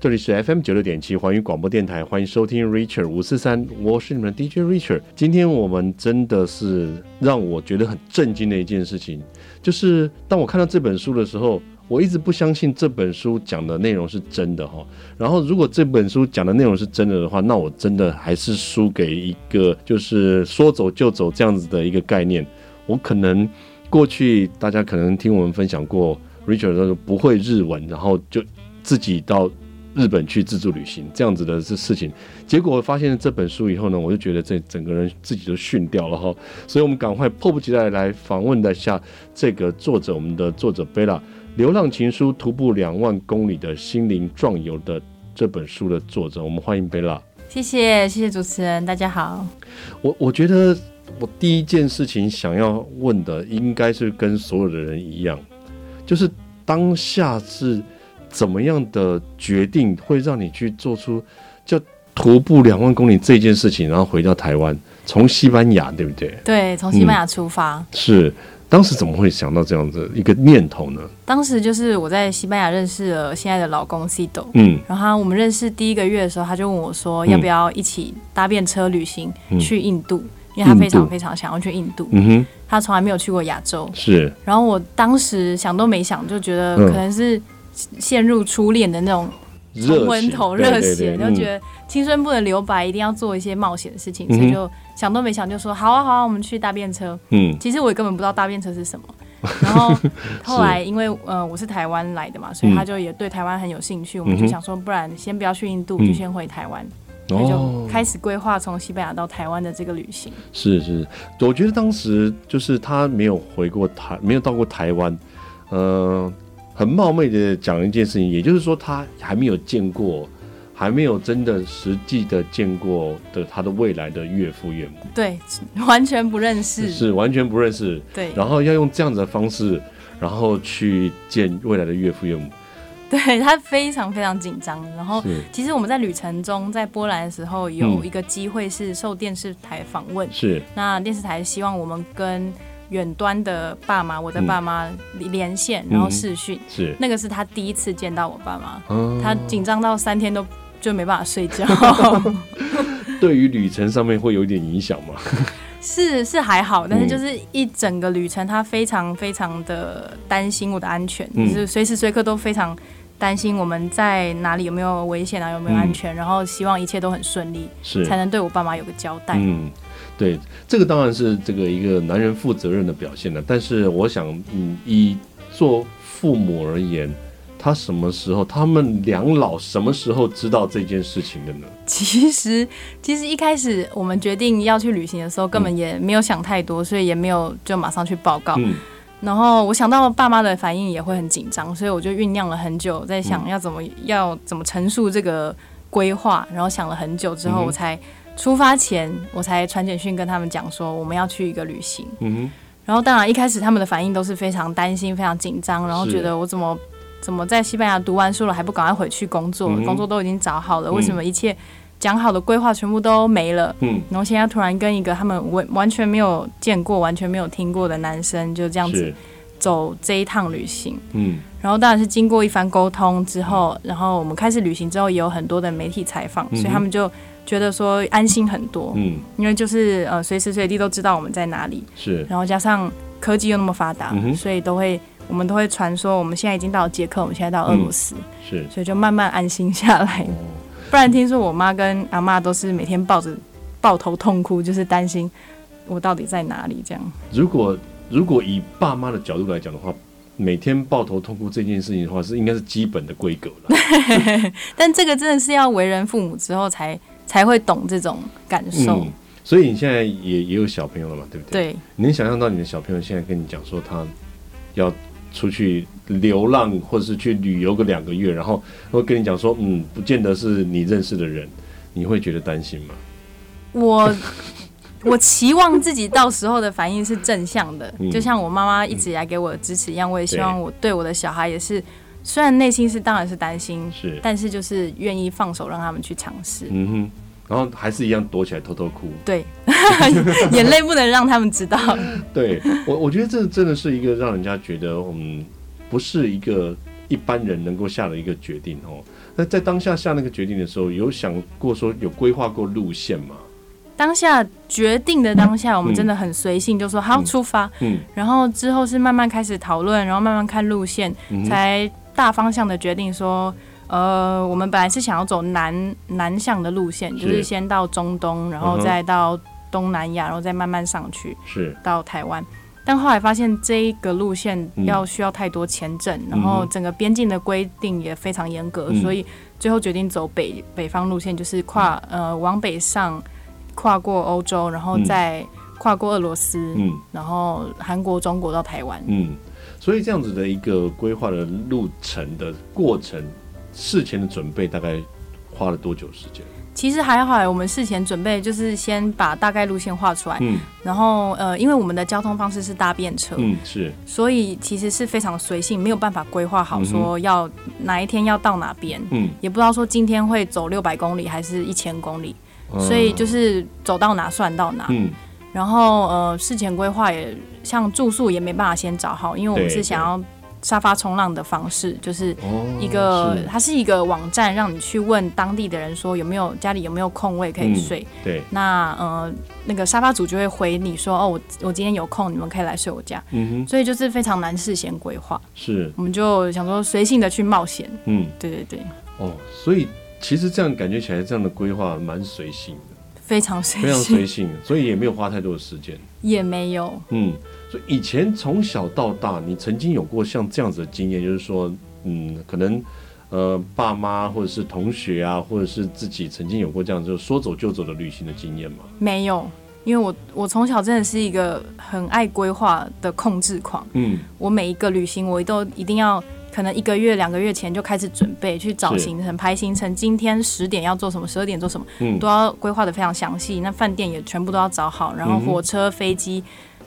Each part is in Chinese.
这里是 FM 九六点七环宇广播电台，欢迎收听 Richard 五四三，我是你们的 DJ Richard。今天我们真的是让我觉得很震惊的一件事情，就是当我看到这本书的时候，我一直不相信这本书讲的内容是真的哈。然后如果这本书讲的内容是真的的话，那我真的还是输给一个就是说走就走这样子的一个概念。我可能过去大家可能听我们分享过，Richard 说不会日文，然后就自己到。日本去自助旅行这样子的这事情，结果发现了这本书以后呢，我就觉得这整个人自己都逊掉了哈，所以我们赶快迫不及待来访问一下这个作者，我们的作者贝拉《流浪情书：徒步两万公里的心灵壮游》的这本书的作者，我们欢迎贝拉。谢谢，谢谢主持人，大家好。我我觉得我第一件事情想要问的，应该是跟所有的人一样，就是当下是。怎么样的决定会让你去做出就徒步两万公里这件事情，然后回到台湾，从西班牙，对不对？对，从西班牙出发。嗯，是，当时怎么会想到这样子一个念头呢？当时就是我在西班牙认识了现在的老公 Cito，嗯，然后我们认识第一个月的时候，他就问我说，要不要一起搭便车旅行去印度，嗯，因为他非常非常想要去印度，嗯哼，他从来没有去过亚洲，是。然后我当时想都没想，就觉得可能是。陷入初恋的那种冲昏头热血，就觉得青春不能留白，一定要做一些冒险的事情，嗯，所以就想都没想就说好啊好啊，我们去搭便车。嗯，其实我也根本不知道搭便车是什么。然后后来因为呃我是台湾来的嘛，所以他就也对台湾很有兴趣，嗯，我们就想说，不然先不要去印度，嗯，就先回台湾，所以就开始规划从西班牙到台湾的这个旅行。是是，我觉得当时就是他没有回过台，没有到过台湾，嗯、呃。很冒昧的讲一件事情，也就是说，他还没有见过，还没有真的实际的见过的他的未来的岳父岳母。对，完全不认识，是完全不认识。对，然后要用这样子的方式，然后去见未来的岳父岳母。对，他非常非常紧张。然后，其实我们在旅程中，在波兰的时候，有一个机会是受电视台访问。是，那电视台希望我们跟。远端的爸妈，我的爸妈连线，嗯、然后视讯、嗯，是。那个是他第一次见到我爸妈、嗯，他紧张到三天都就没办法睡觉。对于旅程上面会有点影响吗？是是还好，但是就是一整个旅程，他非常非常的担心我的安全，嗯、就是随时随刻都非常担心我们在哪里有没有危险啊，有没有安全、嗯，然后希望一切都很顺利，是。才能对我爸妈有个交代。嗯。对，这个当然是这个一个男人负责任的表现了。但是我想，嗯，以做父母而言，他什么时候，他们两老什么时候知道这件事情的呢？其实，其实一开始我们决定要去旅行的时候，根本也没有想太多，所以也没有就马上去报告。嗯。然后我想到爸妈的反应也会很紧张，所以我就酝酿了很久，在想要怎么要怎么陈述这个规划，然后想了很久之后，我才。出发前，我才传简讯跟他们讲说我们要去一个旅行。然后当然一开始他们的反应都是非常担心、非常紧张，然后觉得我怎么怎么在西班牙读完书了还不赶快回去工作？工作都已经找好了，为什么一切讲好的规划全部都没了？嗯。然后现在突然跟一个他们完完全没有见过、完全没有听过的男生就这样子走这一趟旅行。嗯。然后当然是经过一番沟通之后，然后我们开始旅行之后，也有很多的媒体采访，所以他们就。觉得说安心很多，嗯，因为就是呃随时随地都知道我们在哪里，是，然后加上科技又那么发达，嗯，所以都会我们都会传说我们现在已经到了捷克，我们现在到俄罗斯，嗯，是，所以就慢慢安心下来。哦，不然听说我妈跟阿妈都是每天抱着抱头痛哭，就是担心我到底在哪里这样。如果如果以爸妈的角度来讲的话，每天抱头痛哭这件事情的话，是应该是基本的规格了。但这个真的是要为人父母之后才。才会懂这种感受，嗯，所以你现在也也有小朋友了嘛，对不对？对。你能想象到你的小朋友现在跟你讲说他要出去流浪，或者是去旅游个两个月，然后会跟你讲说，嗯，不见得是你认识的人，你会觉得担心吗？我 我期望自己到时候的反应是正向的，嗯，就像我妈妈一直以来给我的支持一样，我也希望我对我的小孩也是。虽然内心是当然是担心，是，但是就是愿意放手让他们去尝试。嗯哼，然后还是一样躲起来偷偷哭。对，眼泪不能让他们知道。对我，我觉得这真的是一个让人家觉得，嗯，不是一个一般人能够下的一个决定哦。那在当下下那个决定的时候，有想过说有规划过路线吗？当下决定的当下，我们真的很随性，就说好出发。嗯，然后之后是慢慢开始讨论，然后慢慢看路线，才大方向的决定说，呃，我们本来是想要走南南向的路线，就是先到中东，然后再到东南亚，然后再慢慢上去，是。到台湾。但后来发现这一个路线要需要太多签证，然后整个边境的规定也非常严格，所以最后决定走北北方路线，就是跨呃往北上。跨过欧洲，然后再跨过俄罗斯，嗯，然后韩国、中国到台湾，嗯，所以这样子的一个规划的路程的过程，事前的准备大概花了多久时间？其实还好，我们事前准备就是先把大概路线画出来，嗯，然后呃，因为我们的交通方式是搭便车，嗯，是，所以其实是非常随性，没有办法规划好说要哪一天要到哪边，嗯，也不知道说今天会走六百公里还是一千公里。所以就是走到哪算到哪，嗯，然后呃事前规划也像住宿也没办法先找好，因为我们是想要沙发冲浪的方式，就是一个它是一个网站，让你去问当地的人说有没有家里有没有空位可以睡，对，那呃那个沙发主就会回你说哦我我今天有空，你们可以来睡我家，嗯哼，所以就是非常难事先规划，是，我们就想说随性的去冒险，嗯，对对对，哦，所以。其实这样感觉起来，这样的规划蛮随性的，非常随性，非常随性，所以也没有花太多的时间，也没有。嗯，所以以前从小到大，你曾经有过像这样子的经验，就是说，嗯，可能呃，爸妈或者是同学啊，或者是自己曾经有过这样就说走就走的旅行的经验吗？没有，因为我我从小真的是一个很爱规划的控制狂。嗯，我每一个旅行我都一定要。可能一个月、两个月前就开始准备，去找行程、排行程。今天十点要做什么，十二点做什么，嗯、都要规划得非常详细。那饭店也全部都要找好，然后火车、飞机。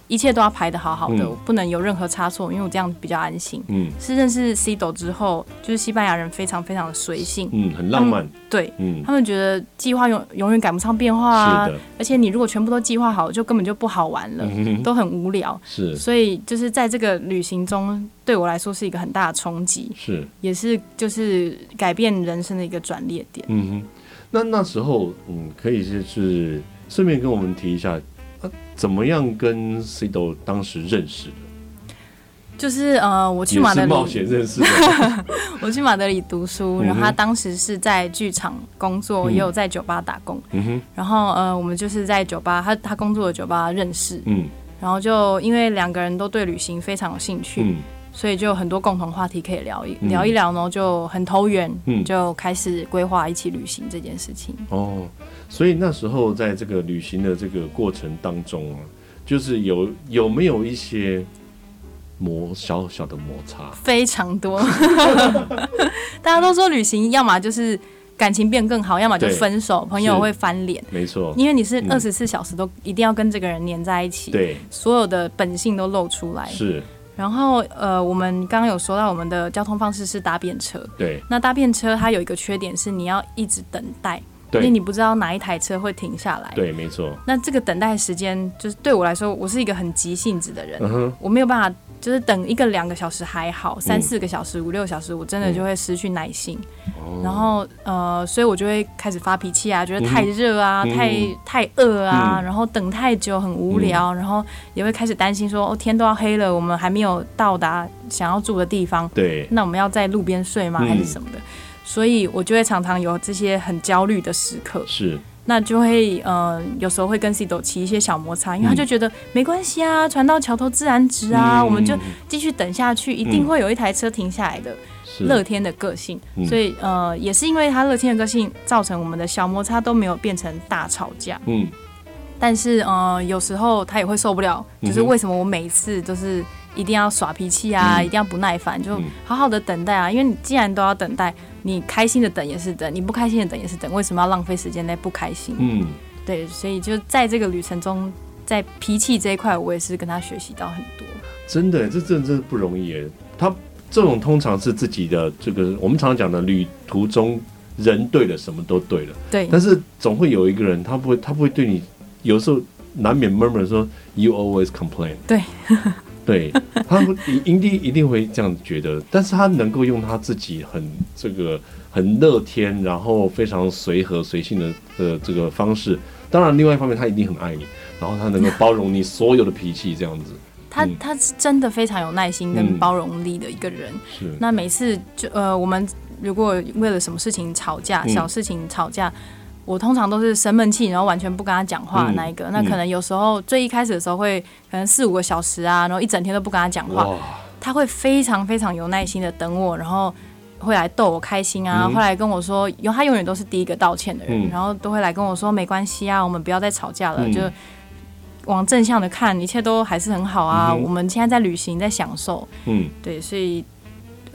一切都要排的好好的，嗯、不能有任何差错，因为我这样比较安心。嗯，是认识 Cido 之后，就是西班牙人非常非常的随性，嗯，很浪漫。对，嗯，他们觉得计划永永远赶不上变化啊，是。而且你如果全部都计划好，就根本就不好玩了，嗯、都很无聊。是，所以就是在这个旅行中，对我来说是一个很大的冲击，是，也是就是改变人生的一个转捩点。嗯哼，那那时候，嗯，可以是是顺便跟我们提一下。怎么样跟 Cido 当时认识的？就是呃，我去马德里冒险认识的。我去马德里读书，嗯、然后他当时是在剧场工作，嗯、也有在酒吧打工。嗯哼。然后呃，我们就是在酒吧，他他工作的酒吧认识。嗯。然后就因为两个人都对旅行非常有兴趣，嗯、所以就有很多共同话题可以聊一、嗯、聊一聊呢，就很投缘，嗯、就开始规划一起旅行这件事情。哦。所以那时候在这个旅行的这个过程当中啊，就是有有没有一些摩小小的摩擦？非常多，大家都说旅行要么就是感情变更好，要么就分手，朋友会翻脸。没错，因为你是二十四小时都一定要跟这个人黏在一起，对，所有的本性都露出来。是，然后呃，我们刚刚有说到我们的交通方式是搭便车，对，那搭便车它有一个缺点是你要一直等待。因为你不知道哪一台车会停下来。对，没错。那这个等待时间，就是对我来说，我是一个很急性子的人，嗯、我没有办法，就是等一个两个小时还好，三四个小时、嗯、五六个小时，我真的就会失去耐心。嗯、然后呃，所以我就会开始发脾气啊，觉得太热啊，嗯、太太饿啊，嗯、然后等太久很无聊，嗯、然后也会开始担心说，哦，天都要黑了，我们还没有到达想要住的地方，对，那我们要在路边睡吗？还是什么的？嗯所以我就会常常有这些很焦虑的时刻，是，那就会呃，有时候会跟 Cido 起一些小摩擦，因为他就觉得没关系啊，船到桥头自然直啊，嗯、我们就继续等下去，一定会有一台车停下来的。乐、嗯、天的个性，嗯、所以呃，也是因为他乐天的个性，造成我们的小摩擦都没有变成大吵架。嗯，但是呃，有时候他也会受不了，就是为什么我每一次都是。一定要耍脾气啊！嗯、一定要不耐烦，就好好的等待啊！因为你既然都要等待，你开心的等也是等，你不开心的等也是等，为什么要浪费时间在不开心？嗯，对，所以就在这个旅程中，在脾气这一块，我也是跟他学习到很多。真的，这真的真的不容易耶。他这种通常是自己的这个，我们常常讲的旅途中人对了，什么都对了。对。但是总会有一个人，他不会，他不会对你，有时候难免 murmur 说 “You always complain”。对。对，他营地一定会这样觉得，但是他能够用他自己很这个很乐天，然后非常随和随性的呃这个方式。当然，另外一方面他一定很爱你，然后他能够包容你所有的脾气，这样子。他他是真的非常有耐心跟包容力的一个人。是。那每次就呃，我们如果为了什么事情吵架，小事情吵架，我通常都是生闷气，然后完全不跟他讲话的那一个。那可能有时候最一开始的时候会可能四五个小时啊，然后一整天都不跟他讲话。他会非常非常有耐心的等我，然后会来逗我开心啊，后来跟我说，因为他永远都是第一个道歉的人，然后都会来跟我说没关系啊，我们不要再吵架了，就。往正向的看，一切都还是很好啊。嗯、我们现在在旅行，在享受。嗯，对，所以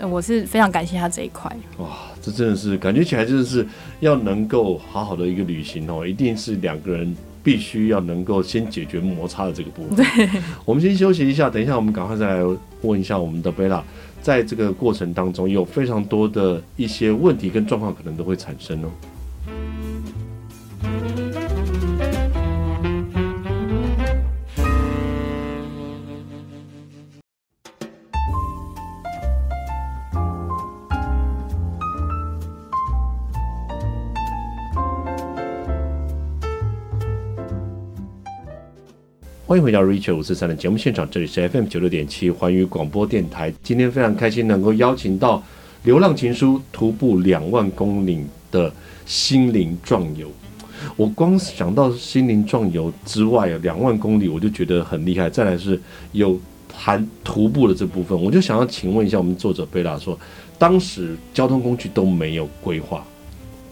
我是非常感谢他这一块。哇，这真的是感觉起来，真的是要能够好好的一个旅行哦，一定是两个人必须要能够先解决摩擦的这个部分。对，我们先休息一下，等一下我们赶快再来问一下我们的贝拉，在这个过程当中有非常多的一些问题跟状况可能都会产生哦。迎回到 Richard 五四三的节目现场，这里是 FM 九六点七环宇广播电台。今天非常开心能够邀请到《流浪情书》徒步两万公里的心灵壮游。我光想到心灵壮游之外，两万公里我就觉得很厉害。再来是有含徒步的这部分，我就想要请问一下我们作者贝拉说，当时交通工具都没有规划，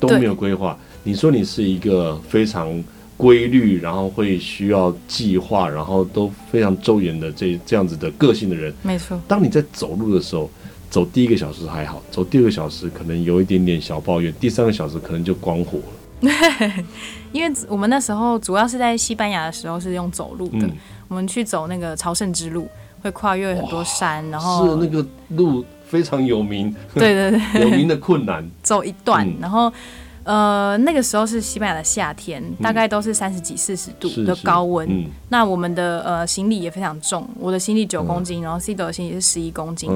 都没有规划。你说你是一个非常。规律，然后会需要计划，然后都非常周延的这这样子的个性的人，没错。当你在走路的时候，走第一个小时还好，走第二个小时可能有一点点小抱怨，第三个小时可能就光火了。因为我们那时候主要是在西班牙的时候是用走路的，嗯、我们去走那个朝圣之路，会跨越很多山，然后是那个路非常有名，对对对，有名的困难，走一段，嗯、然后。呃，那个时候是西班牙的夏天，大概都是三十几、四十度的高温。嗯、那我们的呃行李也非常重，我的行李九公斤，嗯、然后 C 的行李是十一公斤，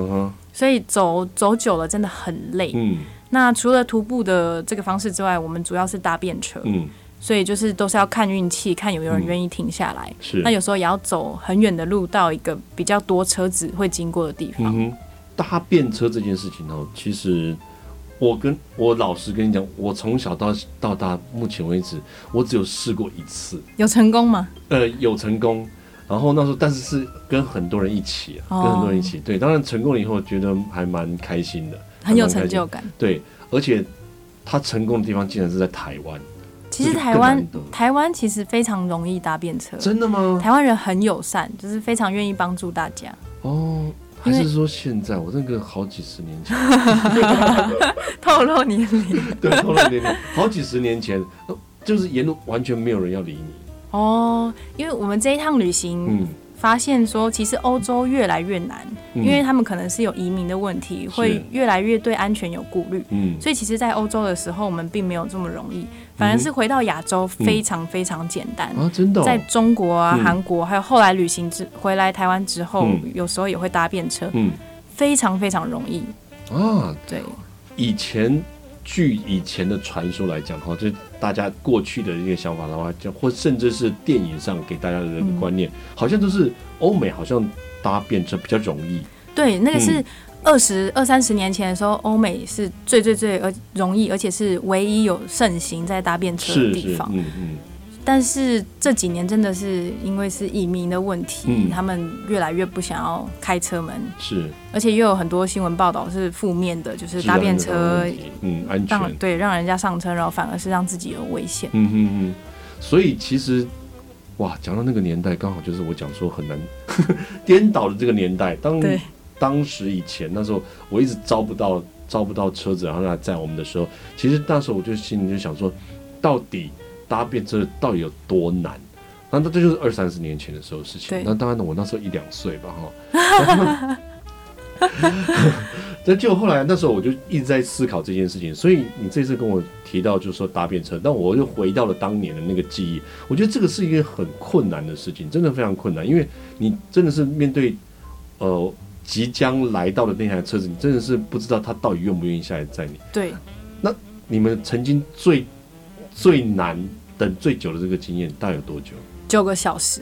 所以走走久了真的很累。嗯、那除了徒步的这个方式之外，我们主要是搭便车，嗯、所以就是都是要看运气，看有没有人愿意停下来。嗯、那有时候也要走很远的路到一个比较多车子会经过的地方。嗯、搭便车这件事情呢，其实。我跟我老实跟你讲，我从小到到大，目前为止，我只有试过一次。有成功吗？呃，有成功。然后那时候，但是是跟很多人一起跟很多人一起。对，当然成功了以后，觉得还蛮开心的，很有成就感。对，而且他成功的地方竟然是在台湾。其实台湾台湾其实非常容易搭便车。真的吗？台湾人很友善，就是非常愿意帮助大家。哦。还是说现在我那个好几十年前，透露年龄，对，透露年龄，好几十年前，就是沿路完全没有人要理你。哦，因为我们这一趟旅行，嗯。发现说，其实欧洲越来越难，因为他们可能是有移民的问题，会越来越对安全有顾虑。嗯，所以其实，在欧洲的时候，我们并没有这么容易，反而是回到亚洲非常非常简单啊！真的，在中国啊、韩国，还有后来旅行之回来台湾之后，有时候也会搭便车，嗯，非常非常容易啊。对，以前。据以前的传说来讲，哈，就大家过去的一个想法的话，就或甚至是电影上给大家的这个观念，嗯、好像都是欧美好像搭便车比较容易。对，那个是二十二三十年前的时候，欧美是最最最而容易，而且是唯一有盛行在搭便车的地方。嗯嗯。嗯但是这几年真的是因为是移民的问题，嗯、他们越来越不想要开车门，是，而且又有很多新闻报道是负面的，就是搭便车，嗯，安全，对，让人家上车，然后反而是让自己有危险，嗯嗯嗯。所以其实，哇，讲到那个年代，刚好就是我讲说很难 颠倒的这个年代。当当时以前那时候，我一直招不到招不到车子，然后来载我们的时候，其实那时候我就心里就想说，到底。搭便车到底有多难？那这就是二三十年前的时候的事情。那当然呢，我那时候一两岁吧，哈。那就后来那时候我就一直在思考这件事情。所以你这次跟我提到，就是说搭便车，但我又回到了当年的那个记忆。我觉得这个是一个很困难的事情，真的非常困难，因为你真的是面对呃即将来到的那台车子，你真的是不知道他到底愿不愿意下来载你。对。那你们曾经最最难等最久的这个经验大概有多久？九个小时。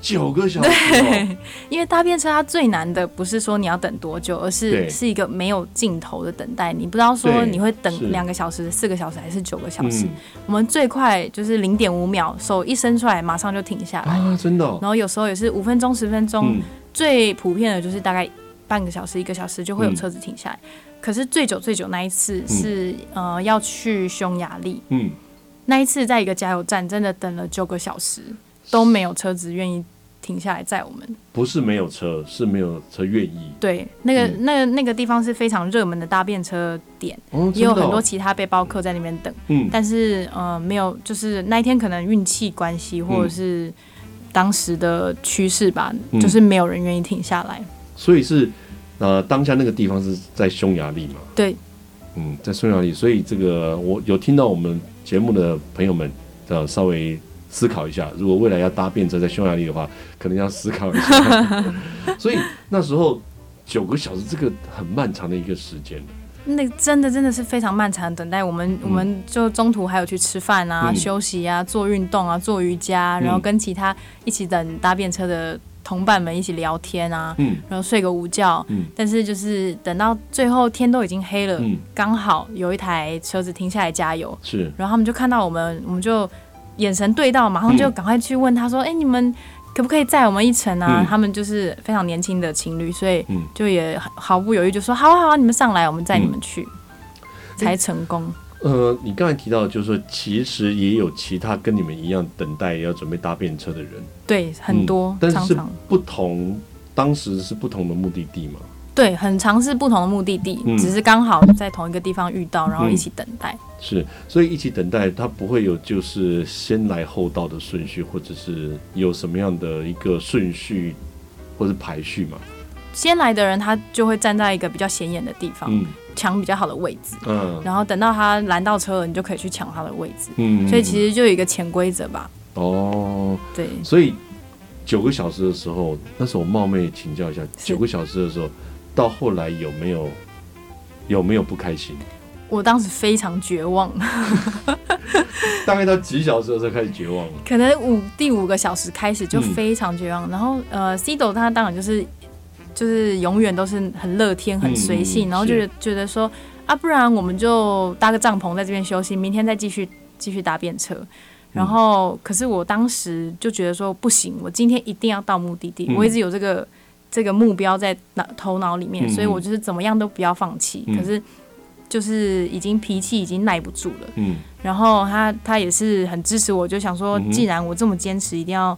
九个小时，哦。对，因为搭便车它最难的不是说你要等多久，而是是一个没有尽头的等待。你不知道说你会等两个小时、四个小时还是九个小时。嗯、我们最快就是零点五秒，手一伸出来马上就停下来啊，真的、哦。然后有时候也是五分钟、十分钟、嗯，最普遍的就是大概半个小时、一个小时就会有车子停下来。嗯、可是最久最久那一次是、嗯、呃要去匈牙利，嗯，那一次在一个加油站真的等了九个小时都没有车子愿意。停下来载我们，不是没有车，是没有车愿意。对，那个、嗯、那个、那个地方是非常热门的搭便车点，哦哦、也有很多其他背包客在那边等。嗯，但是呃，没有，就是那一天可能运气关系，或者是当时的趋势吧、嗯，就是没有人愿意停下来。所以是呃，当下那个地方是在匈牙利嘛？对，嗯，在匈牙利。所以这个我有听到我们节目的朋友们呃，稍微。思考一下，如果未来要搭便车在匈牙利的话，可能要思考一下。所以那时候九个小时，这个很漫长的一个时间。那真的真的是非常漫长的等待。我们、嗯、我们就中途还有去吃饭啊、嗯、休息啊、做运动啊、做瑜伽，然后跟其他一起等搭便车的同伴们一起聊天啊，嗯、然后睡个午觉、嗯。但是就是等到最后天都已经黑了，刚、嗯、好有一台车子停下来加油，是，然后他们就看到我们，我们就。眼神对到，马上就赶快去问他说：“哎、嗯欸，你们可不可以载我们一程啊、嗯？”他们就是非常年轻的情侣，所以就也毫不犹豫就说：“好好，你们上来，我们载你们去。嗯”才成功。呃，你刚才提到就是说，其实也有其他跟你们一样等待要准备搭便车的人，对，很多，嗯、但是不同，当时是不同的目的地嘛。对，很尝试不同的目的地，嗯、只是刚好在同一个地方遇到，然后一起等待。嗯、是，所以一起等待，它不会有就是先来后到的顺序，或者是有什么样的一个顺序或者排序嘛？先来的人，他就会站在一个比较显眼的地方，抢、嗯、比较好的位置。嗯，然后等到他拦到车了，你就可以去抢他的位置。嗯，所以其实就有一个潜规则吧。哦，对，所以九个小时的时候，那时候我冒昧请教一下，九个小时的时候。到后来有没有有没有不开心？我当时非常绝望，大概到几小时的时候开始绝望了？可能五第五个小时开始就非常绝望。嗯、然后呃，Cido 他当然就是就是永远都是很乐天、很随性、嗯，然后就是觉得说啊，不然我们就搭个帐篷在这边休息，明天再继续继续搭便车。然后、嗯、可是我当时就觉得说不行，我今天一定要到目的地。嗯、我一直有这个。这个目标在脑头脑里面，所以我就是怎么样都不要放弃。嗯、可是就是已经脾气已经耐不住了。嗯，然后他他也是很支持我，就想说，既然我这么坚持，一定要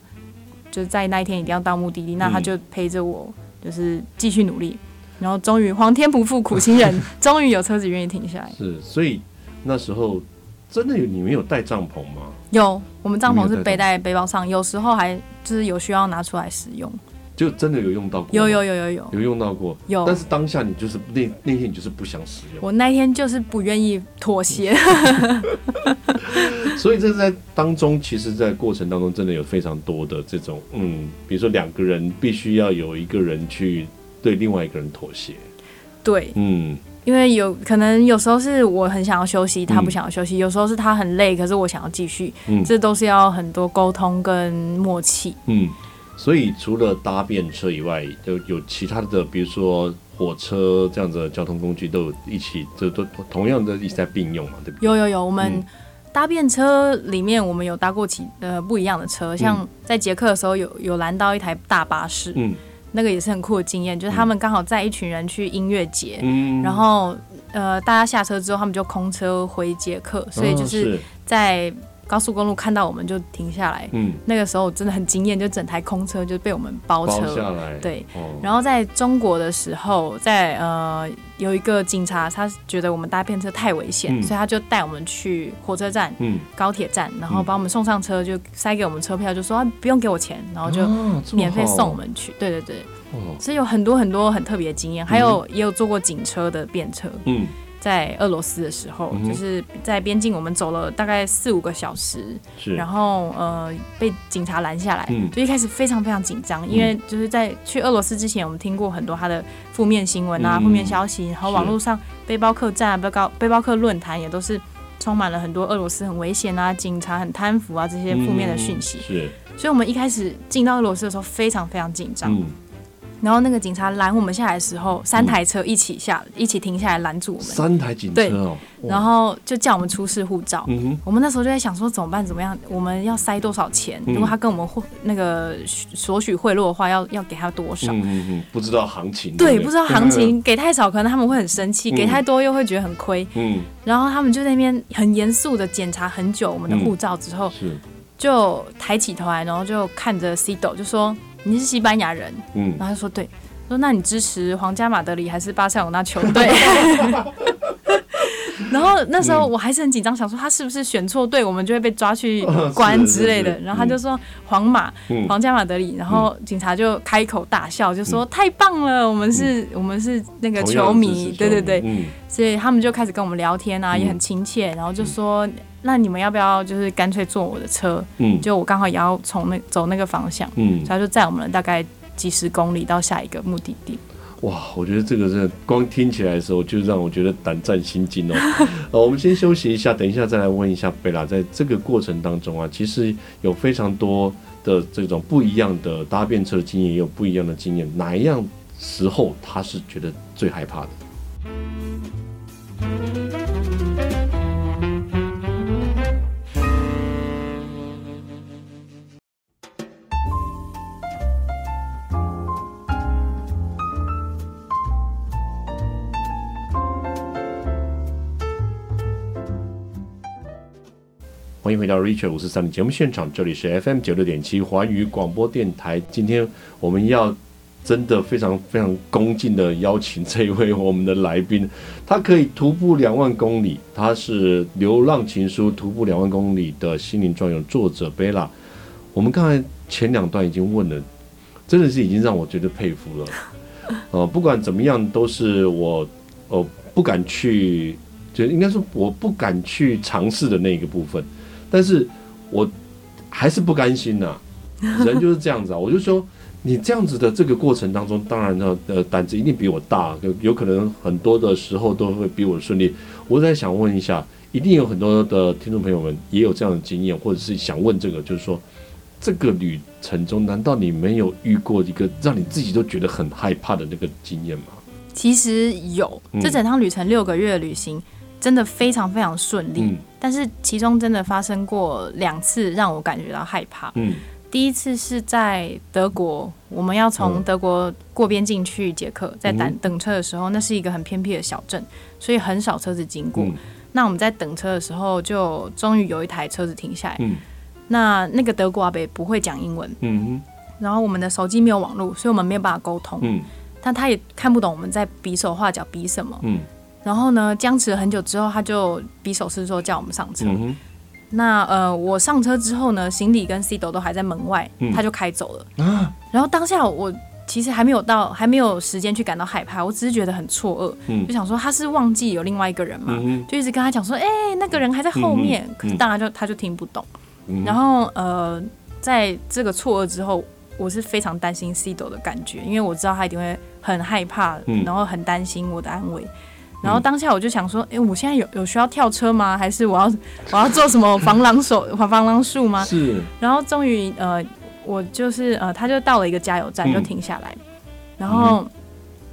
就是在那一天一定要到目的地，那他就陪着我，就是继续努力。然后终于皇天不负苦心人，终于有车子愿意停下来。是，所以那时候真的有你们有带帐篷吗？有，我们帐篷是背在背包上，有时候还就是有需要拿出来使用。就真的有用到过，有有有有有有用到过，有。但是当下你就是那那天你就是不想使用，我那天就是不愿意妥协。所以这在当中，其实，在过程当中真的有非常多的这种，嗯，比如说两个人必须要有一个人去对另外一个人妥协。对，嗯，因为有可能有时候是我很想要休息，他不想要休息；嗯、有时候是他很累，可是我想要继续。嗯，这都是要很多沟通跟默契。嗯。所以除了搭便车以外，就有其他的，比如说火车这样子的交通工具，都有一起，就都同样的一起在并用嘛，对不对？有有有，我们搭便车里面，我们有搭过几呃不一样的车，像在捷克的时候有有拦到一台大巴士，嗯，那个也是很酷的经验，就是他们刚好载一群人去音乐节，嗯，然后呃大家下车之后，他们就空车回捷克，所以就是。在。高速公路看到我们就停下来，嗯，那个时候真的很惊艳，就整台空车就被我们包车。包下来，对、哦。然后在中国的时候，在呃有一个警察，他觉得我们搭便车太危险、嗯，所以他就带我们去火车站、嗯、高铁站，然后把我们送上车，就塞给我们车票，就说、啊、不用给我钱，然后就免费送我们去。对对对，所以有很多很多很特别的经验，还有也有坐过警车的便车，嗯。在俄罗斯的时候，嗯、就是在边境，我们走了大概四五个小时，然后呃被警察拦下来，嗯，就一开始非常非常紧张，因为就是在去俄罗斯之前，我们听过很多他的负面新闻啊、负、嗯、面消息，然后网络上背包客栈、背包背包客论坛也都是充满了很多俄罗斯很危险啊、警察很贪腐啊这些负面的讯息，嗯、是，所以我们一开始进到俄罗斯的时候非常非常紧张。嗯然后那个警察拦我们下来的时候，三台车一起下，嗯、一起停下来拦住我们。三台警车哦。然后就叫我们出示护照。嗯哼。我们那时候就在想说怎么办？怎么样？我们要塞多少钱？如果他跟我们那个索取贿赂的话，要要给他多少？嗯嗯嗯。不知道行情。对，不知道行情，给太少可能他们会很生气，给太多又会觉得很亏。嗯。然后他们就在那边很严肃的检查很久我们的护照之后，是，就抬起头来，然后就看着 Cito 就说：“你是西班牙人？”嗯。然后他说：“对。”说，那你支持皇家马德里还是巴塞罗那球队？然后那时候我还是很紧张，想说他是不是选错队，我们就会被抓去关之类的。然后他就说皇马，皇家马德里。然后警察就开口大笑，就说太棒了，我们是，我们是那个球迷，对对对。所以他们就开始跟我们聊天啊，也很亲切。然后就说，那你们要不要就是干脆坐我的车？嗯，就我刚好也要从那走那个方向，嗯，所以他就载我们了大概。几十公里到下一个目的地，哇！我觉得这个真的光听起来的时候，就让我觉得胆战心惊哦。呃，我们先休息一下，等一下再来问一下贝拉，在这个过程当中啊，其实有非常多的这种不一样的搭便车的经验，也有不一样的经验，哪一样时候他是觉得最害怕的？欢迎回到 Richard 五四三的节目现场，这里是 FM 九六点七环宇广播电台。今天我们要真的非常非常恭敬的邀请这一位我们的来宾，他可以徒步两万公里，他是《流浪情书》徒步两万公里的心灵壮游作者贝拉。我们刚才前两段已经问了，真的是已经让我觉得佩服了。呃，不管怎么样，都是我呃不敢去，就应该说我不敢去尝试的那一个部分。但是我还是不甘心呐、啊，人就是这样子啊。我就说，你这样子的这个过程当中，当然呢，呃，胆子一定比我大，有有可能很多的时候都会比我顺利。我在想问一下，一定有很多的听众朋友们也有这样的经验，或者是想问这个，就是说，这个旅程中，难道你没有遇过一个让你自己都觉得很害怕的那个经验吗？其实有，这整趟旅程六个月的旅行。真的非常非常顺利，嗯，但是其中真的发生过两次让我感觉到害怕。嗯，第一次是在德国，我们要从德国过边境去捷克，在等等车的时候，那是一个很偏僻的小镇，所以很少车子经过。嗯，那我们在等车的时候，就终于有一台车子停下来。嗯，那那个德国阿伯不会讲英文，嗯，然后我们的手机没有网络，所以我们没有办法沟通。嗯，但他也看不懂我们在比手画脚比什么。嗯。然后呢，僵持了很久之后，他就比手势说叫我们上车。嗯、那呃，我上车之后呢，行李跟 Cito 都还在门外，嗯，他就开走了。啊。然后当下我其实还没有到，还没有时间去感到害怕，我只是觉得很错愕，嗯，就想说他是忘记有另外一个人嘛，嗯，就一直跟他讲说，哎、欸，那个人还在后面。嗯、可是当然就他就听不懂。嗯、然后呃，在这个错愕之后，我是非常担心 Cito 的感觉，因为我知道他一定会很害怕，嗯、然后很担心我的安危。然后当下我就想说，哎、欸，我现在有有需要跳车吗？还是我要我要做什么 防狼手、防防狼术吗？是。然后终于呃，我就是呃，他就到了一个加油站，就停下来，嗯、然后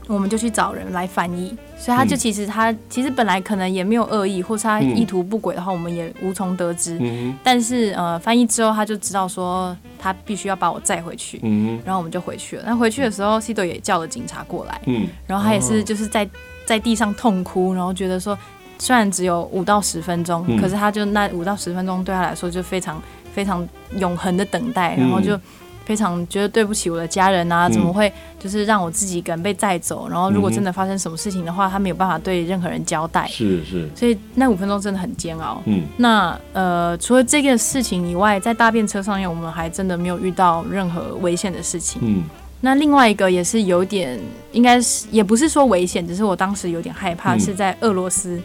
我们就去找人来翻译。所以他就其实他其实本来可能也没有恶意，或是他意图不轨的话，我们也无从得知。嗯、但是呃，翻译之后他就知道说他必须要把我载回去。嗯。然后我们就回去了。那回去的时候，Cito 也叫了警察过来。嗯。然后他也是就是在。在地上痛哭，然后觉得说，虽然只有五到十分钟，嗯，可是他就那五到十分钟对他来说就非常非常永恒的等待，嗯，然后就非常觉得对不起我的家人啊，怎么会就是让我自己一个人被载走？然后如果真的发生什么事情的话，他没有办法对任何人交代。是是，所以那五分钟真的很煎熬。嗯，那呃，除了这个事情以外，在大便车上面，我们还真的没有遇到任何危险的事情。嗯。那另外一个也是有点，应该是也不是说危险，只是我当时有点害怕，嗯、是在俄罗斯，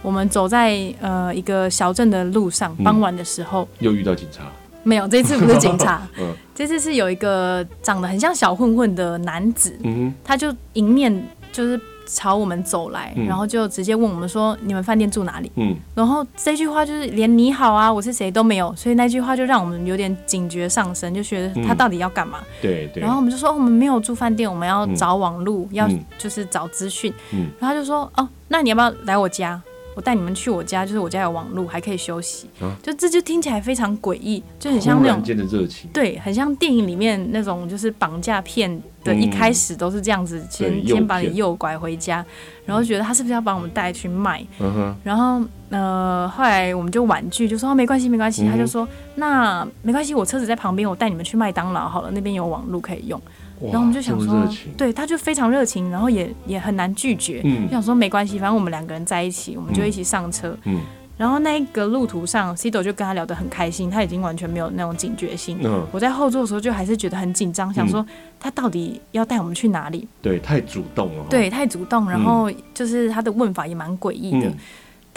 我们走在呃一个小镇的路上，傍晚的时候、嗯、又遇到警察。没有，这次不是警察，嗯、这次是有一个长得很像小混混的男子，嗯、他就迎面就是朝我们走来，嗯、然后就直接问我们说：“你们饭店住哪里？”嗯，然后这句话就是连“你好啊，我是谁”都没有，所以那句话就让我们有点警觉上升，就觉得他到底要干嘛？对、嗯、对。然后我们就说：“我们没有住饭店，我们要找网路，嗯、要就是找资讯。嗯”然后他就说：“哦，那你要不要来我家？”我带你们去我家，就是我家有网络，还可以休息。啊、就这就听起来非常诡异，就很像那种的热情，对，很像电影里面那种就是绑架片的一开始都是这样子，先、嗯、先把你诱拐回家，然后觉得他是不是要把我们带去卖？嗯、然后呃，后来我们就婉拒，就说、哦、没关系，没关系。嗯、他就说那没关系，我车子在旁边，我带你们去麦当劳好了，那边有网络可以用。然后我们就想说，对，他就非常热情，然后也也很难拒绝。嗯，就想说没关系，反正我们两个人在一起，我们就一起上车。嗯，然后那个路途上，Cido 就跟他聊得很开心，他已经完全没有那种警觉性。嗯，我在后座的时候就还是觉得很紧张，想说他到底要带我们去哪里？对，太主动了。对，太主动，然后就是他的问法也蛮诡异的。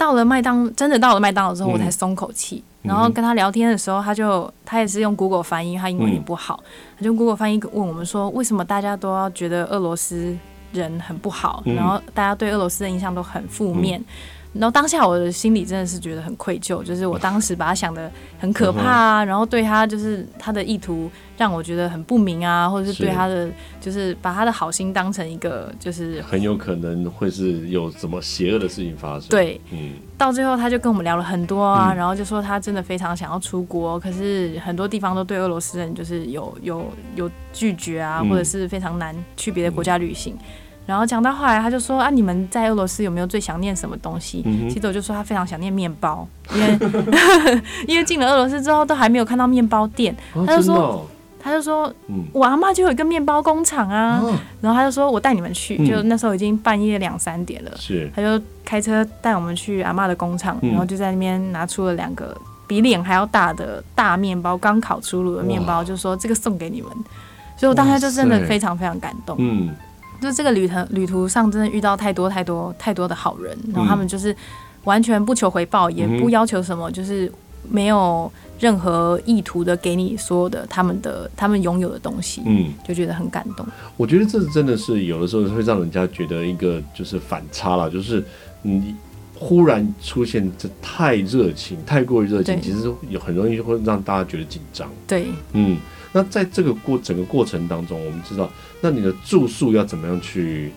到了麦当，真的到了麦当劳之后，我才松口气。然后跟他聊天的时候，他就他也是用 Google 翻译，他英文也不好，他就 Google 翻译问我们说，为什么大家都要觉得俄罗斯人很不好，然后大家对俄罗斯的印象都很负面。然后当下我的心里真的是觉得很愧疚，就是我当时把他想的很可怕啊，然后对他就是他的意图让我觉得很不明啊，或者是对他的就是把他的好心当成一个就是很有可能会是有什么邪恶的事情发生。对，嗯，到最后他就跟我们聊了很多啊，然后就说他真的非常想要出国，可是很多地方都对俄罗斯人就是有有有拒绝啊，或者是非常难去别的国家旅行。然后讲到后来，他就说啊，你们在俄罗斯有没有最想念什么东西？嗯、其实我就说他非常想念面包，因为 因为进了俄罗斯之后都还没有看到面包店。哦、他就说，哦、他就说，嗯、我阿妈就有一个面包工厂啊。哦、然后他就说我带你们去，嗯、就那时候已经半夜两三点了，是他就开车带我们去阿妈的工厂，嗯、然后就在那边拿出了两个比脸还要大的大面包，刚烤出炉的面包，就说这个送给你们。所以我当时就真的非常非常感动。嗯。就这个旅程旅途上，真的遇到太多太多太多的好人，然后他们就是完全不求回报，嗯、也不要求什么，就是没有任何意图的给你所有的他们的他们拥有的东西，嗯，就觉得很感动。我觉得这真的是有的时候会让人家觉得一个就是反差了，就是你忽然出现这太热情，太过于热情，其实有很容易会让大家觉得紧张。对，嗯。那在这个过整个过程当中，我们知道，那你的住宿要怎么样去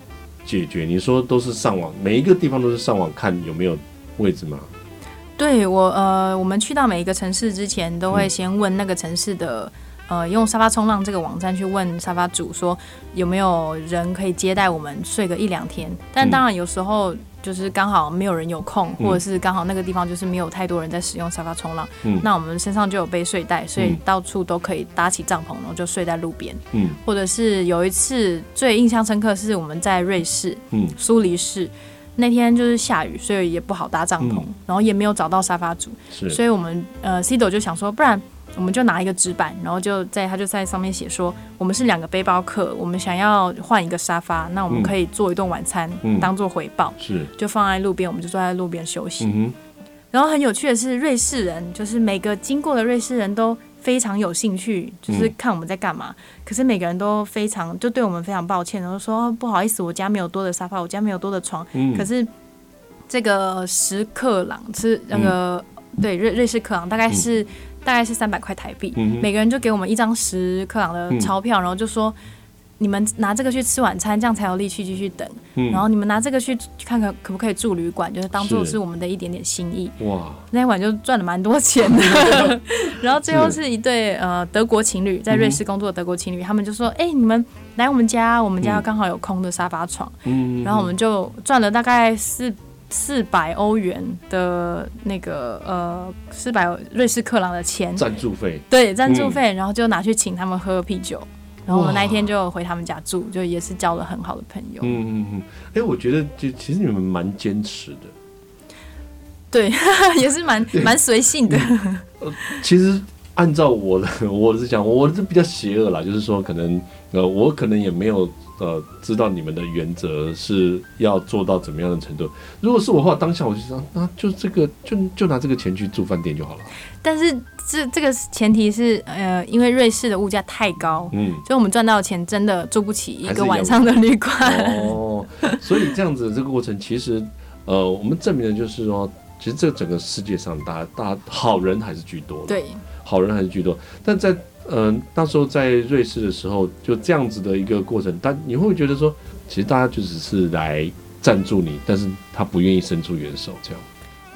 解决？你说都是上网，每一个地方都是上网看有没有位置吗？对我，呃，我们去到每一个城市之前，都会先问那个城市的。呃，用沙发冲浪这个网站去问沙发主说有没有人可以接待我们睡个一两天，但当然有时候就是刚好没有人有空，嗯、或者是刚好那个地方就是没有太多人在使用沙发冲浪，嗯、那我们身上就有背睡袋，所以到处都可以搭起帐篷，然后就睡在路边。嗯，或者是有一次最印象深刻是我们在瑞士，嗯，苏黎世那天就是下雨，所以也不好搭帐篷，嗯、然后也没有找到沙发组，是。所以我们呃 Cito 就想说，不然。我们就拿一个纸板，然后就在他就在上面写说，我们是两个背包客，我们想要换一个沙发，那我们可以做一顿晚餐，嗯、当做回报，是就放在路边，我们就坐在路边休息。嗯、然后很有趣的是，瑞士人就是每个经过的瑞士人都非常有兴趣，就是看我们在干嘛。嗯、可是每个人都非常就对我们非常抱歉，然后说不好意思，我家没有多的沙发，我家没有多的床。嗯、可是这个十克朗是那个、嗯、对瑞瑞士克朗大概是。嗯大概是三百块台币，嗯、每个人就给我们一张十克朗的钞票，嗯、然后就说你们拿这个去吃晚餐，这样才有力气继续等。嗯、然后你们拿这个去看看可不可以住旅馆，就是当做是我们的一点点心意。哇，那一晚就赚了蛮多钱的。然后最后是一对呃德国情侣，在瑞士工作的德国情侣，嗯、他们就说：“哎、欸，你们来我们家，我们家刚好有空的沙发床。嗯”然后我们就赚了大概四。四百欧元的那个呃，四百瑞士克朗的钱。赞助费，对赞助费，嗯、然后就拿去请他们喝啤酒，然后我们那一天就回他们家住，就也是交了很好的朋友。嗯嗯嗯，哎、欸，我觉得就其实你们蛮坚持的，对，也是蛮蛮随性的。呃，其实按照我的，我是讲，我是比较邪恶啦，就是说，可能呃，我可能也没有呃，知道你们的原则是要做到怎么样的程度。如果是我的话，当下我就想，那就这个，就就拿这个钱去住饭店就好了。但是这这个前提是，呃，因为瑞士的物价太高，嗯，所以我们赚到的钱真的住不起一个晚上的旅馆。哦，所以这样子的这个过程，其实呃，我们证明的就是说，其实这整个世界上，大家大家好人还是居多的。对。好人还是居多，但在嗯、呃，那时候在瑞士的时候，就这样子的一个过程，但你会不会觉得说，其实大家就只是来赞助你，但是他不愿意伸出援手这样。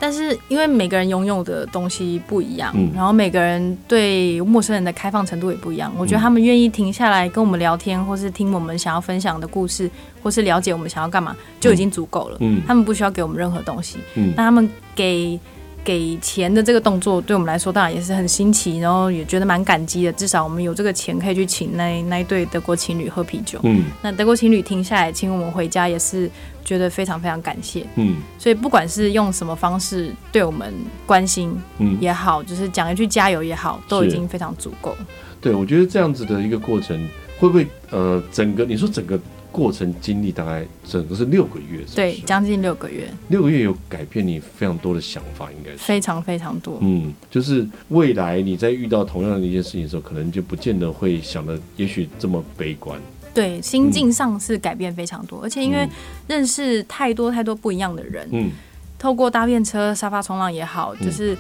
但是因为每个人拥有的东西不一样，嗯，然后每个人对陌生人的开放程度也不一样，我觉得他们愿意停下来跟我们聊天，或是听我们想要分享的故事，或是了解我们想要干嘛，就已经足够了。嗯，他们不需要给我们任何东西。嗯，那他们给。给钱的这个动作对我们来说当然也是很新奇，然后也觉得蛮感激的。至少我们有这个钱可以去请那那一对德国情侣喝啤酒。嗯，那德国情侣停下来请我们回家，也是觉得非常非常感谢。嗯，所以不管是用什么方式对我们关心也好，嗯、就是讲一句加油也好，都已经非常足够。对，我觉得这样子的一个过程，会不会呃，整个你说整个。过程经历大概整个是六个月是是？对，将近六个月。六个月有改变你非常多的想法，应该是非常非常多。嗯，就是未来你在遇到同样的一件事情的时候，可能就不见得会想的，也许这么悲观。对，心境上是改变非常多，嗯、而且因为认识太多太多不一样的人，嗯，透过搭便车、沙发冲浪也好，就是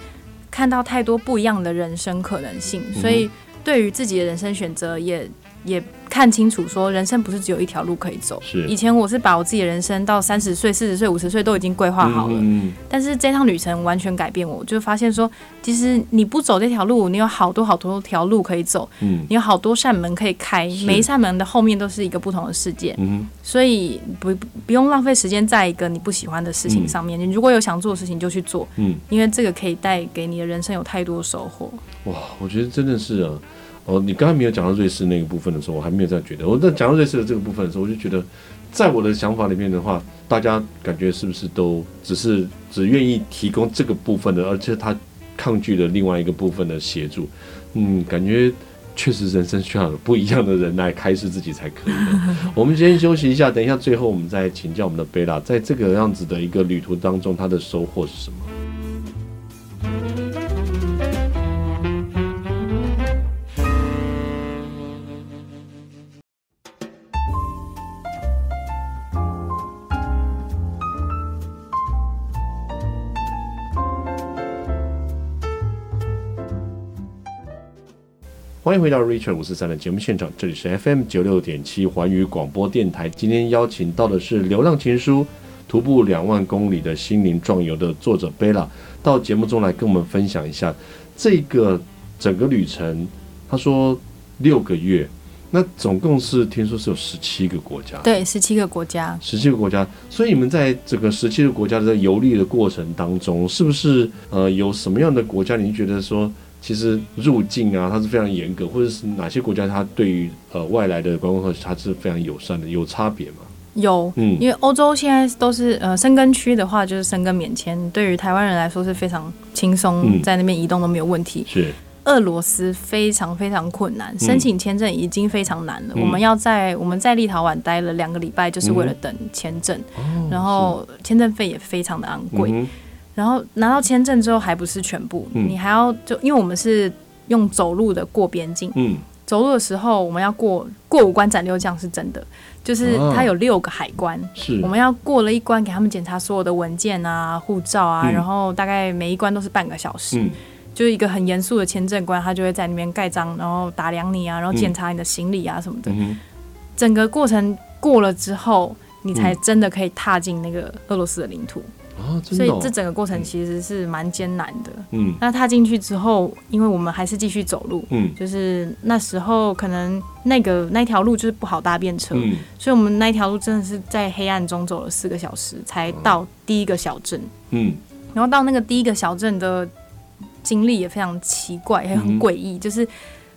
看到太多不一样的人生可能性，嗯、所以对于自己的人生选择也。也看清楚，说人生不是只有一条路可以走。是，以前我是把我自己的人生到三十岁、四十岁、五十岁都已经规划好了。嗯。但是这趟旅程完全改变我，我就发现说，其实你不走这条路，你有好多好多条路可以走。嗯。你有好多扇门可以开，每一扇门的后面都是一个不同的世界。嗯。所以不不用浪费时间在一个你不喜欢的事情上面。你如果有想做的事情，就去做。嗯。因为这个可以带给你的人生有太多收获。哇，我觉得真的是啊。哦，你刚才没有讲到瑞士那个部分的时候，我还没有这样觉得。我在讲到瑞士的这个部分的时候，我就觉得，在我的想法里面的话，大家感觉是不是都只是只愿意提供这个部分的，而且他抗拒了另外一个部分的协助？嗯，感觉确实人生需要不一样的人来开示自己才可以的。我们先休息一下，等一下最后我们再请教我们的贝拉，在这个样子的一个旅途当中，他的收获是什么？欢迎回到 Richard 五四三的节目现场，这里是 FM 九六点七环宇广播电台。今天邀请到的是《流浪情书》徒步两万公里的心灵壮游的作者贝拉，到节目中来跟我们分享一下这个整个旅程。他说六个月，那总共是听说是有十七个国家，对，十七个国家，十七个国家。所以你们在这个十七个国家的游历的过程当中，是不是呃有什么样的国家，您觉得说？其实入境啊，它是非常严格，或者是哪些国家它对于呃外来的观光客它是非常友善的，有差别吗？有，嗯，因为欧洲现在都是呃申根区的话，就是申根免签，对于台湾人来说是非常轻松，嗯，在那边移动都没有问题。是，俄罗斯非常非常困难，申请签证已经非常难了。嗯，我们要在我们在立陶宛待了两个礼拜，就是为了等签证，嗯，然后签证费也非常的昂贵。嗯然后拿到签证之后还不是全部，嗯、你还要就因为我们是用走路的过边境，嗯，走路的时候我们要过过五关斩六将是真的，就是它有六个海关，是、啊、我们要过了一关给他们检查所有的文件啊、护照啊，嗯、然后大概每一关都是半个小时，嗯、就是一个很严肃的签证官，他就会在那边盖章，然后打量你啊，然后检查你的行李啊什么的，嗯、整个过程过了之后，你才真的可以踏进那个俄罗斯的领土。哦、所以这整个过程其实是蛮艰难的。嗯，那踏进去之后，因为我们还是继续走路，嗯，就是那时候可能那个那条路就是不好搭便车，嗯，所以我们那条路真的是在黑暗中走了四个小时才到第一个小镇，嗯，然后到那个第一个小镇的经历也非常奇怪，也很诡异，就是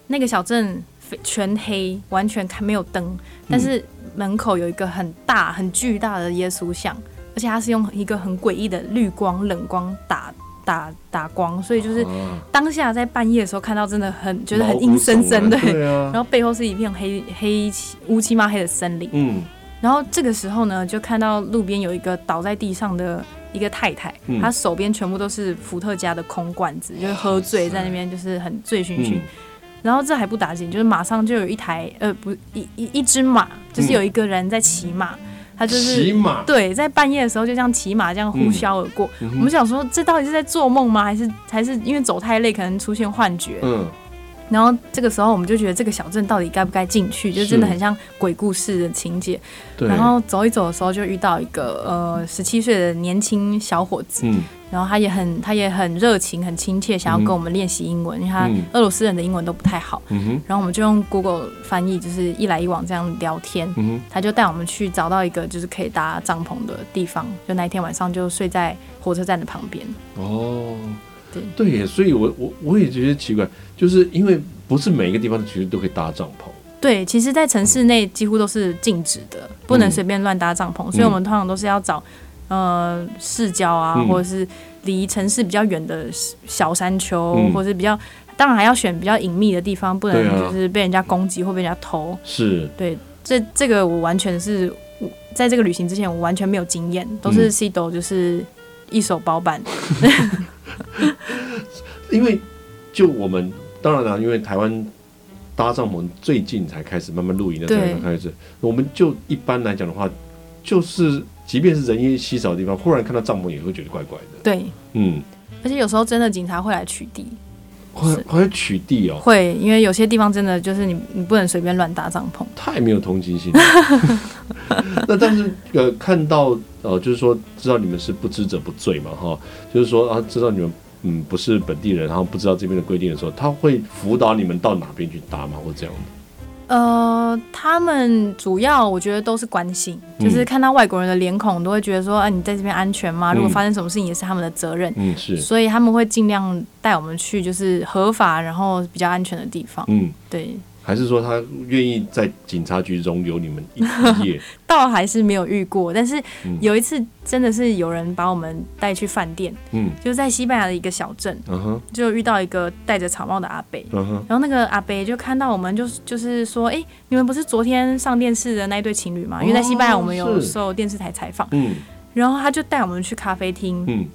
那个小镇全黑，完全看没有灯，但是门口有一个很大很巨大的耶稣像。而且它是用一个很诡异的绿光、冷光打打打光，所以就是当下在半夜的时候看到，真的很觉得很阴森森的。对啊。然后背后是一片黑黑乌漆嘛黑的森林。嗯。然后这个时候呢，就看到路边有一个倒在地上的一个太太，嗯、她手边全部都是伏特加的空罐子，就是喝醉在那边，就是很醉醺醺。嗯、然后这还不打紧，就是马上就有一台呃不一一一只马，就是有一个人在骑马。嗯他就是骑马，对，在半夜的时候就这样骑马这样呼啸而过。嗯嗯、我们想说，这到底是在做梦吗？还是还是因为走太累，可能出现幻觉？嗯。然后这个时候，我们就觉得这个小镇到底该不该进去？就真的很像鬼故事的情节。对。然后走一走的时候，就遇到一个呃十七岁的年轻小伙子。嗯。然后他也很他也很热情，很亲切，想要跟我们练习英文，因为他俄罗斯人的英文都不太好。然后我们就用 Google 翻译，就是一来一往这样聊天。他就带我们去找到一个就是可以搭帐篷的地方，就那一天晚上就睡在火车站的旁边。哦。对对耶，所以我我我也觉得奇怪，就是因为不是每一个地方其实都可以搭帐篷。对，其实，在城市内几乎都是禁止的，嗯、不能随便乱搭帐篷。嗯、所以我们通常都是要找呃市郊啊，嗯、或者是离城市比较远的小山丘，嗯、或者是比较当然还要选比较隐秘的地方，不能就是被人家攻击或被人家偷。是，对，这这个我完全是在这个旅行之前我完全没有经验，都是 Cito 就是一手包办。嗯 因为就我们当然了，因为台湾搭帐篷最近才开始慢慢露营的才开始，我们就一般来讲的话，就是即便是人烟稀少的地方，忽然看到帐篷也会觉得怪怪的。对，嗯，而且有时候真的警察会来取缔，会会来取缔哦，会，因为有些地方真的就是你你不能随便乱搭帐篷，太没有同情心了。那但是呃，看到呃，就是说知道你们是不知者不罪嘛，哈，就是说啊，知道你们。嗯，不是本地人，然后不知道这边的规定的时候，他会辅导你们到哪边去搭吗？或这样的？呃，他们主要我觉得都是关心，嗯、就是看到外国人的脸孔，都会觉得说，啊，你在这边安全吗？如果发生什么事情，也是他们的责任。嗯，是。所以他们会尽量带我们去，就是合法，然后比较安全的地方。嗯，对。还是说他愿意在警察局中有你们一夜？倒还是没有遇过，但是有一次真的是有人把我们带去饭店，嗯，就在西班牙的一个小镇，嗯哼，就遇到一个戴着草帽的阿伯，嗯哼，然后那个阿伯就看到我们就，就就是说，哎、欸，你们不是昨天上电视的那一对情侣吗？因为在西班牙我们有受电视台采访，嗯，然后他就带我们去咖啡厅，嗯。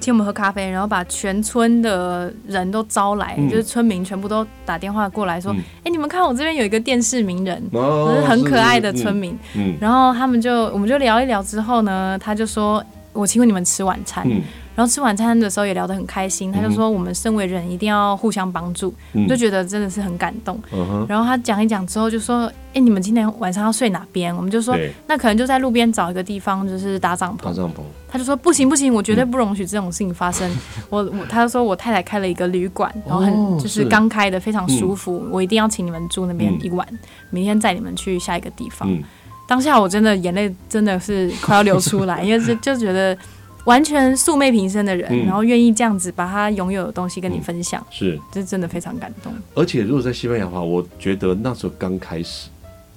请我们喝咖啡，然后把全村的人都招来，嗯、就是村民全部都打电话过来说：“哎、嗯欸，你们看我这边有一个电视名人，哦、是很可爱的村民。嗯”嗯、然后他们就我们就聊一聊之后呢，他就说：“我请你们吃晚餐。嗯”然后吃晚餐的时候也聊得很开心，他就说我们身为人一定要互相帮助，嗯、就觉得真的是很感动。嗯、然后他讲一讲之后就说：“哎，你们今天晚上要睡哪边？”我们就说：“那可能就在路边找一个地方，就是搭帐篷。”搭帐篷。他就说：“不行不行，我绝对不容许这种事情发生。嗯、我我他就说我太太开了一个旅馆，然后很就是刚开的，非常舒服，嗯、我一定要请你们住那边一晚，嗯、明天载你们去下一个地方。嗯”当下我真的眼泪真的是快要流出来，因为就 就觉得。完全素昧平生的人，嗯、然后愿意这样子把他拥有的东西跟你分享，嗯、是，这真的非常感动。而且如果在西班牙的话，我觉得那时候刚开始，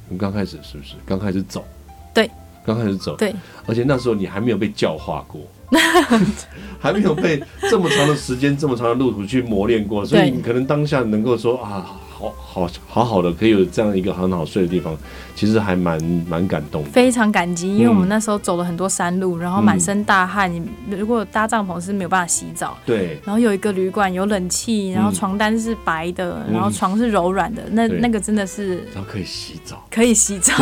你刚开始是不是刚开始走？对，刚开始走。对，而且那时候你还没有被教化过，还没有被这么长的时间、这么长的路途去磨练过，所以你可能当下能够说啊。好好好的，可以有这样一个很好睡的地方，其实还蛮蛮感动。非常感激，因为我们那时候走了很多山路，然后满身大汗。你如果搭帐篷是没有办法洗澡，对。然后有一个旅馆有冷气，然后床单是白的，然后床是柔软的，那那个真的是。然后可以洗澡，可以洗澡，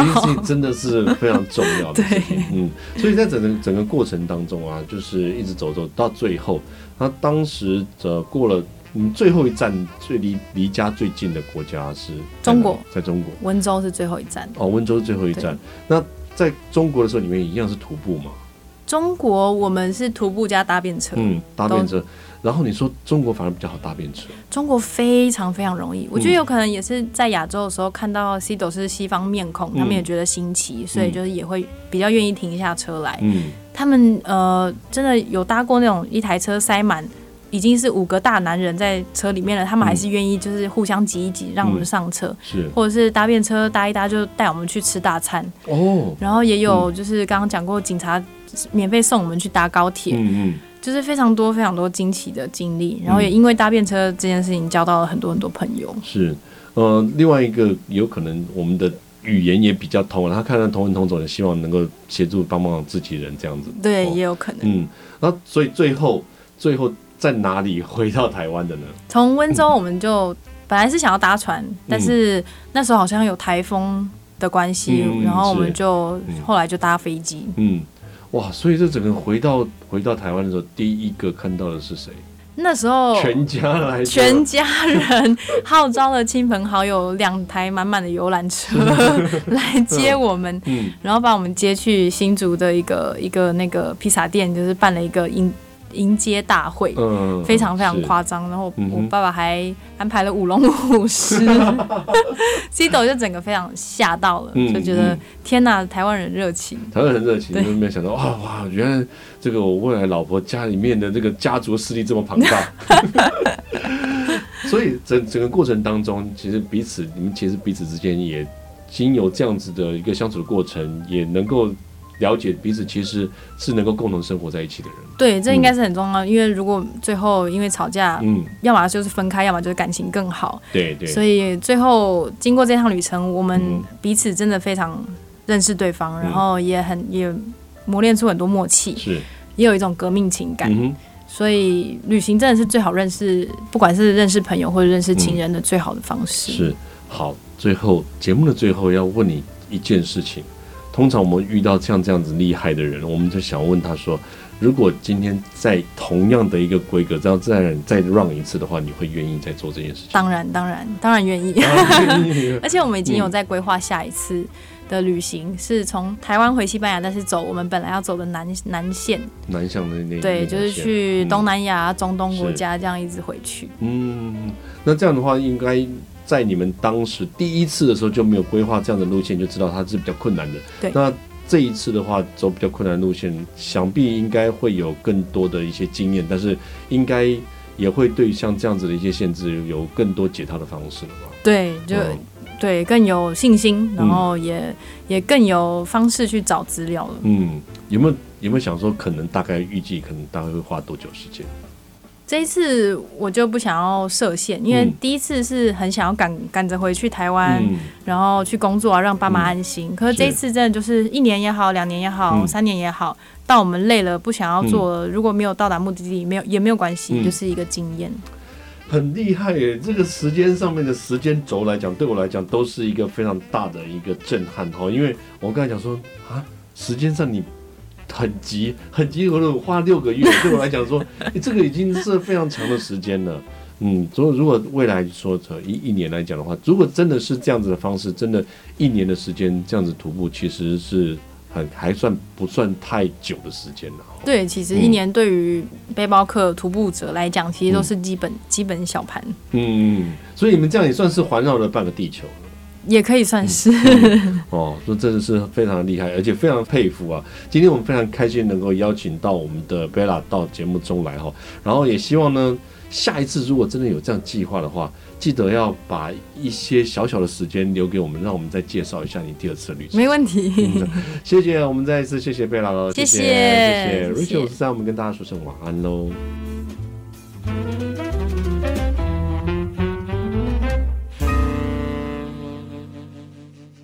真的是非常重要的。对，嗯。所以在整个整个过程当中啊，就是一直走走到最后，他当时呃过了。嗯，最后一站最离离家最近的国家是中国，在中国，温州是最后一站。哦，温州是最后一站。那在中国的时候，你们一样是徒步吗？中国我们是徒步加搭便车，嗯，搭便车。然后你说中国反而比较好搭便车？中国非常非常容易，我觉得有可能也是在亚洲的时候看到 Cito 是西方面孔，嗯、他们也觉得新奇，所以就是也会比较愿意停下车来。嗯，他们呃真的有搭过那种一台车塞满。已经是五个大男人在车里面了，他们还是愿意就是互相挤一挤，让我们上车，嗯、是，或者是搭便车搭一搭就带我们去吃大餐哦。然后也有就是刚刚讲过，警察免费送我们去搭高铁，嗯嗯，就是非常多非常多惊奇的经历，然后也因为搭便车这件事情交到了很多很多朋友。是，呃，另外一个有可能我们的语言也比较通，他看到同文同种，也希望能够协助帮忙自己人这样子。对，哦、也有可能。嗯，那所以最后最后在哪里回到台湾的呢？从温州我们就 本来是想要搭船，嗯、但是那时候好像有台风的关系，嗯、然后我们就、嗯、后来就搭飞机。嗯，哇，所以这整个回到回到台湾的时候，第一个看到的是谁？那时候全家来，全家人号召了亲朋好友，两台满满的游览车 来接我们，然后把我们接去新竹的一个一个那个披萨店，就是办了一个迎迎接大会，嗯非常非常夸张。然后我爸爸还安排了舞龙舞狮，C 斗就整个非常吓到了，就觉得天哪，台湾人热情，台湾人热情，就没有想到哇哇，原来这个我未来老婆家里面的这个家族势力这么庞大。所以整整个过程当中，其实彼此你们其实彼此之间也经由这样子的一个相处的过程，也能够。了解彼此其实是能够共同生活在一起的人，对，这应该是很重要。嗯、因为如果最后因为吵架，嗯，要么就是分开，要么就是感情更好，对对。所以最后经过这趟旅程，我们彼此真的非常认识对方，嗯、然后也很也磨练出很多默契，是，也有一种革命情感。嗯、所以旅行真的是最好认识，不管是认识朋友或者认识情人的最好的方式。嗯、是，好，最后节目的最后要问你一件事情。通常我们遇到像这样子厉害的人，我们就想问他说：如果今天在同样的一个规格，这样再再 run 一次的话，你会愿意再做这件事情？当然，当然，当然愿意。而且我们已经有在规划下一次的旅行，嗯、是从台湾回西班牙，但是走我们本来要走的南南线，南向的那对，就是去东南亚、嗯、中东国家这样一直回去。嗯，那这样的话应该。在你们当时第一次的时候就没有规划这样的路线，就知道它是比较困难的。对，那这一次的话走比较困难的路线，想必应该会有更多的一些经验，但是应该也会对像这样子的一些限制有更多解套的方式了吧？对，就、嗯、对更有信心，然后也、嗯、也更有方式去找资料了。嗯，有没有有没有想说，可能大概预计可能大概会花多久时间？这一次我就不想要设限，因为第一次是很想要赶赶着回去台湾，嗯、然后去工作啊，让爸妈安心。嗯、可是这一次真的就是一年也好，两年也好，嗯、三年也好，到我们累了不想要做了，嗯、如果没有到达目的地，没有也没有关系，嗯、就是一个经验。很厉害耶！这个时间上面的时间轴来讲，对我来讲都是一个非常大的一个震撼哈。因为我刚才讲说啊，时间上你。很急，很急，我都花六个月。对我来讲，说、欸、这个已经是非常长的时间了。嗯，所以如果未来说一一年来讲的话，如果真的是这样子的方式，真的，一年的时间这样子徒步，其实是很还算不算太久的时间了。对，其实一年对于背包客徒步者来讲，其实都是基本、嗯、基本小盘。嗯，所以你们这样也算是环绕了半个地球。也可以算是、嗯、哦，说真的是非常厉害，而且非常佩服啊！今天我们非常开心能够邀请到我们的 Bella 到节目中来哈，然后也希望呢，下一次如果真的有这样计划的话，记得要把一些小小的时间留给我们，让我们再介绍一下你第二次的旅程。没问题，嗯、谢谢，我们再一次谢谢 Bella 喽，谢谢谢谢 Rachel 是在我们跟大家说声晚安喽。